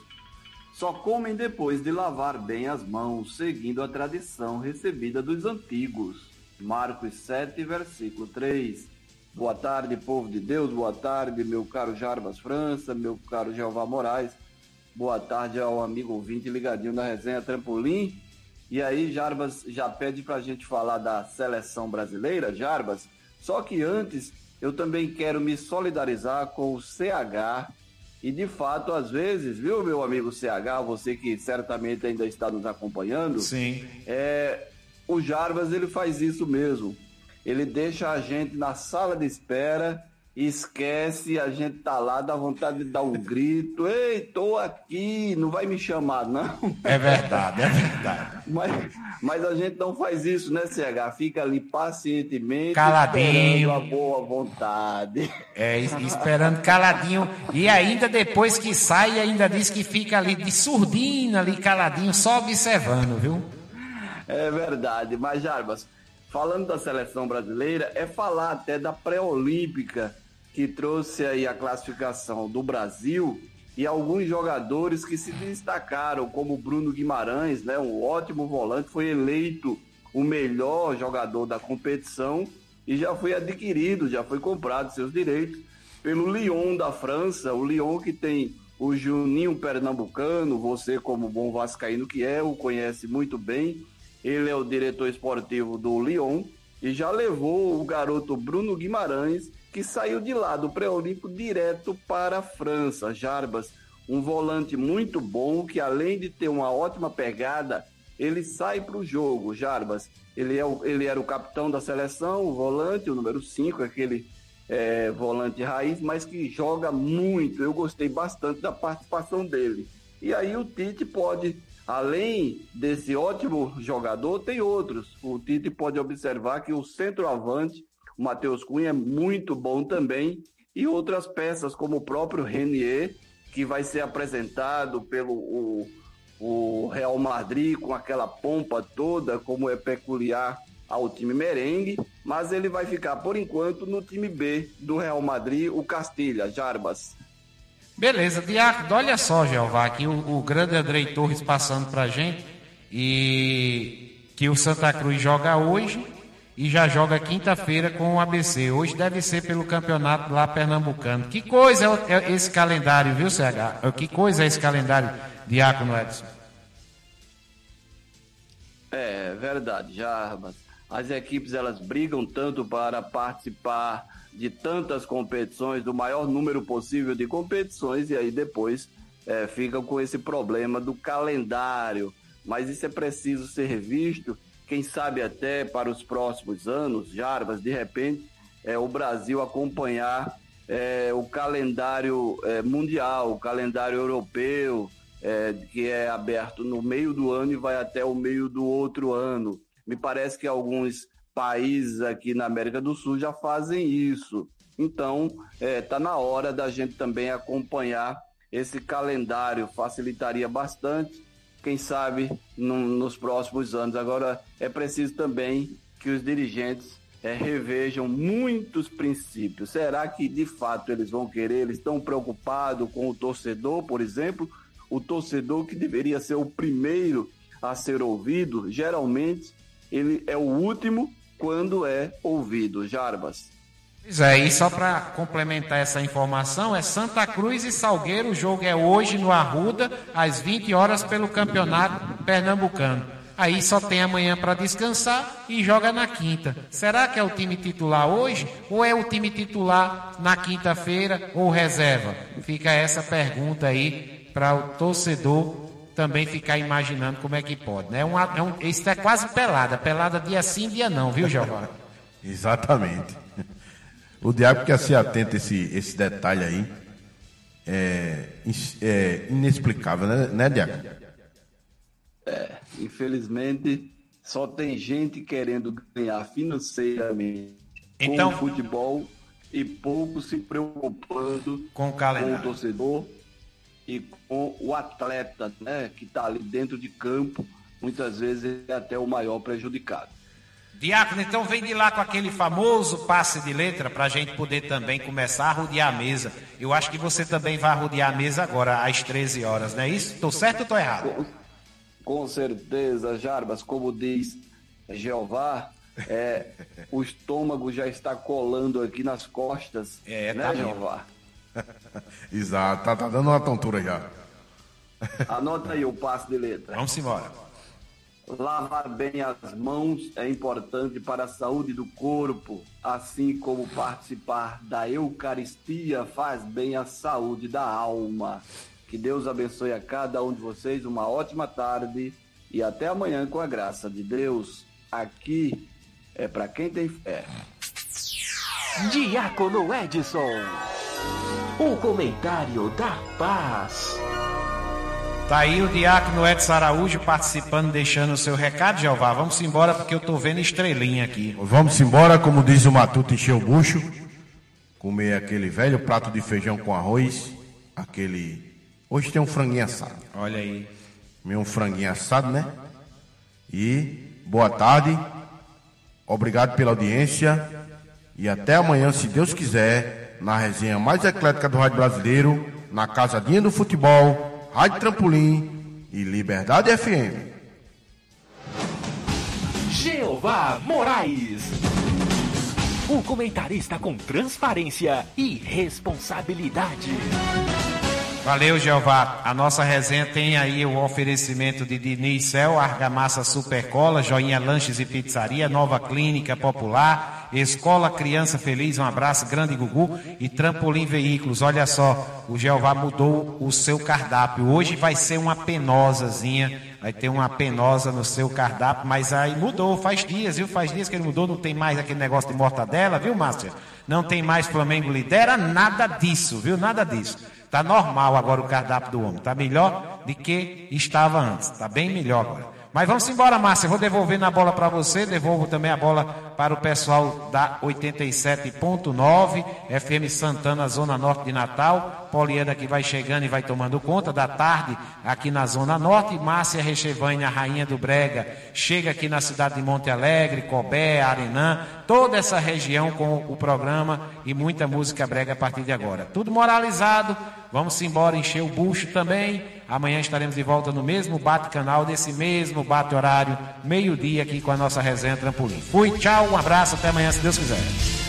só comem depois de lavar bem as mãos, seguindo a tradição recebida dos antigos. Marcos 7, versículo 3. Boa tarde, povo de Deus, boa tarde, meu caro Jarbas França, meu caro Jeová Moraes. Boa tarde ao amigo ouvinte ligadinho na resenha Trampolim. E aí, Jarbas já pede para a gente falar da seleção brasileira, Jarbas. Só que antes, eu também quero me solidarizar com o CH. E de fato, às vezes, viu, meu amigo CH, você que certamente ainda está nos acompanhando. Sim. É, o Jarbas ele faz isso mesmo. Ele deixa a gente na sala de espera esquece, a gente tá lá, dá vontade de dar um grito, ei, tô aqui, não vai me chamar, não. É verdade, é verdade. Mas, mas a gente não faz isso, né, CH? Fica ali pacientemente, Caladinho. esperando a boa vontade. É, es- esperando caladinho. E ainda depois que sai, ainda diz que fica ali de surdina, ali caladinho, só observando, viu? É verdade, mas Jarbas, falando da seleção brasileira, é falar até da pré-olímpica que trouxe aí a classificação do Brasil e alguns jogadores que se destacaram, como Bruno Guimarães, né, um ótimo volante, foi eleito o melhor jogador da competição e já foi adquirido, já foi comprado seus direitos pelo Lyon da França, o Lyon que tem o Juninho Pernambucano, você como bom vascaíno que é, o conhece muito bem. Ele é o diretor esportivo do Lyon e já levou o garoto Bruno Guimarães, que saiu de lá do pré-olímpico direto para a França. Jarbas, um volante muito bom, que além de ter uma ótima pegada, ele sai para o jogo. Jarbas, ele, é o, ele era o capitão da seleção, o volante, o número 5, aquele é, volante raiz, mas que joga muito. Eu gostei bastante da participação dele. E aí o Tite pode, além desse ótimo jogador, tem outros. O Tite pode observar que o centroavante, o Matheus Cunha, é muito bom também. E outras peças, como o próprio Renier, que vai ser apresentado pelo o, o Real Madrid com aquela pompa toda, como é peculiar ao time merengue, mas ele vai ficar por enquanto no time B do Real Madrid, o Castilha, Jarbas. Beleza, Diácono, olha só, Jeová, aqui o, o grande Andrei Torres passando pra gente e que o Santa Cruz joga hoje e já joga quinta-feira com o ABC. Hoje deve ser pelo campeonato lá pernambucano. Que coisa é, é esse calendário, viu, CH? Que coisa é esse calendário, Diácono Edson? É verdade, Jarbas. As equipes elas brigam tanto para participar de tantas competições, do maior número possível de competições, e aí depois é, ficam com esse problema do calendário. Mas isso é preciso ser visto, quem sabe até para os próximos anos, Jarbas, de repente, é, o Brasil acompanhar é, o calendário é, mundial, o calendário europeu, é, que é aberto no meio do ano e vai até o meio do outro ano. Me parece que alguns países aqui na América do Sul já fazem isso. Então, está na hora da gente também acompanhar esse calendário, facilitaria bastante. Quem sabe nos próximos anos. Agora, é preciso também que os dirigentes eh, revejam muitos princípios. Será que de fato eles vão querer? Eles estão preocupados com o torcedor, por exemplo? O torcedor que deveria ser o primeiro a ser ouvido, geralmente ele é o último quando é ouvido. Jarbas. Pois é, e só para complementar essa informação, é Santa Cruz e Salgueiro. O jogo é hoje no Arruda, às 20 horas, pelo Campeonato Pernambucano. Aí só tem amanhã para descansar e joga na quinta. Será que é o time titular hoje ou é o time titular na quinta-feira ou reserva? Fica essa pergunta aí para o torcedor também ficar imaginando como é que pode. Né? Um, é um, isso é quase pelada. Pelada dia sim, dia não, viu, Giovanni? Exatamente. O diabo que se atenta a esse, esse detalhe aí é, é inexplicável, né, né Diabo? É, infelizmente, só tem gente querendo ganhar financeiramente Então- com o futebol e pouco se preocupando Com o com o torcedor e com o atleta, né, que está ali dentro de campo. Muitas vezes é até o maior prejudicado. Diácono, então vem de lá com aquele famoso passe de letra para a gente poder também começar a rodear a mesa. Eu acho que você também vai rodear a mesa agora às 13 horas, não é isso? Estou certo ou estou errado? Com, com certeza, Jarbas, como diz Jeová, é, o estômago já está colando aqui nas costas. É, né, tá Jeová? Exato, tá, tá dando uma tontura já. Anota aí o passe de letra. Vamos embora. Lavar bem as mãos é importante para a saúde do corpo, assim como participar da Eucaristia faz bem à saúde da alma. Que Deus abençoe a cada um de vocês, uma ótima tarde e até amanhã com a graça de Deus. Aqui é para quem tem fé. Diácono Edson, o comentário da paz. Tá aí o diácono Edson Araújo participando, deixando o seu recado, Jeová. Vamos embora porque eu tô vendo estrelinha aqui. Vamos embora, como diz o Matuto, encher o bucho. Comer aquele velho prato de feijão com arroz. Aquele. Hoje tem um franguinho assado. Olha aí. Comer um franguinho assado, né? E boa tarde. Obrigado pela audiência. E até amanhã, se Deus quiser, na resenha mais eclética do Rádio Brasileiro, na Casadinha do Futebol Rádio Trampolim e Liberdade FM. Jeová Moraes. O comentarista com transparência e responsabilidade. Valeu, Jeová. A nossa resenha tem aí o oferecimento de Diniz Cel, Argamassa Supercola, Joinha Lanches e Pizzaria, Nova Clínica Popular, Escola Criança Feliz, um abraço, Grande Gugu e Trampolim Veículos. Olha só, o Jeová mudou o seu cardápio. Hoje vai ser uma penosazinha, vai ter uma penosa no seu cardápio, mas aí mudou, faz dias, viu? Faz dias que ele mudou, não tem mais aquele negócio de mortadela, viu, Márcia? Não tem mais Flamengo lidera, nada disso, viu? Nada disso. Está normal agora o cardápio do homem. Está melhor do que estava antes. Está bem melhor agora. Mas vamos embora, Márcia. Eu vou devolver na bola para você. Devolvo também a bola para o pessoal da 87.9, FM Santana, Zona Norte de Natal. Poliana que vai chegando e vai tomando conta da tarde aqui na Zona Norte. Márcia Rechevânia, a rainha do Brega, chega aqui na cidade de Monte Alegre, Cobé, Arenã, toda essa região com o programa e muita música brega a partir de agora. Tudo moralizado. Vamos embora encher o bucho também. Amanhã estaremos de volta no mesmo bate-canal, desse mesmo bate-horário, meio-dia aqui com a nossa resenha Trampolim. Fui, tchau, um abraço, até amanhã, se Deus quiser.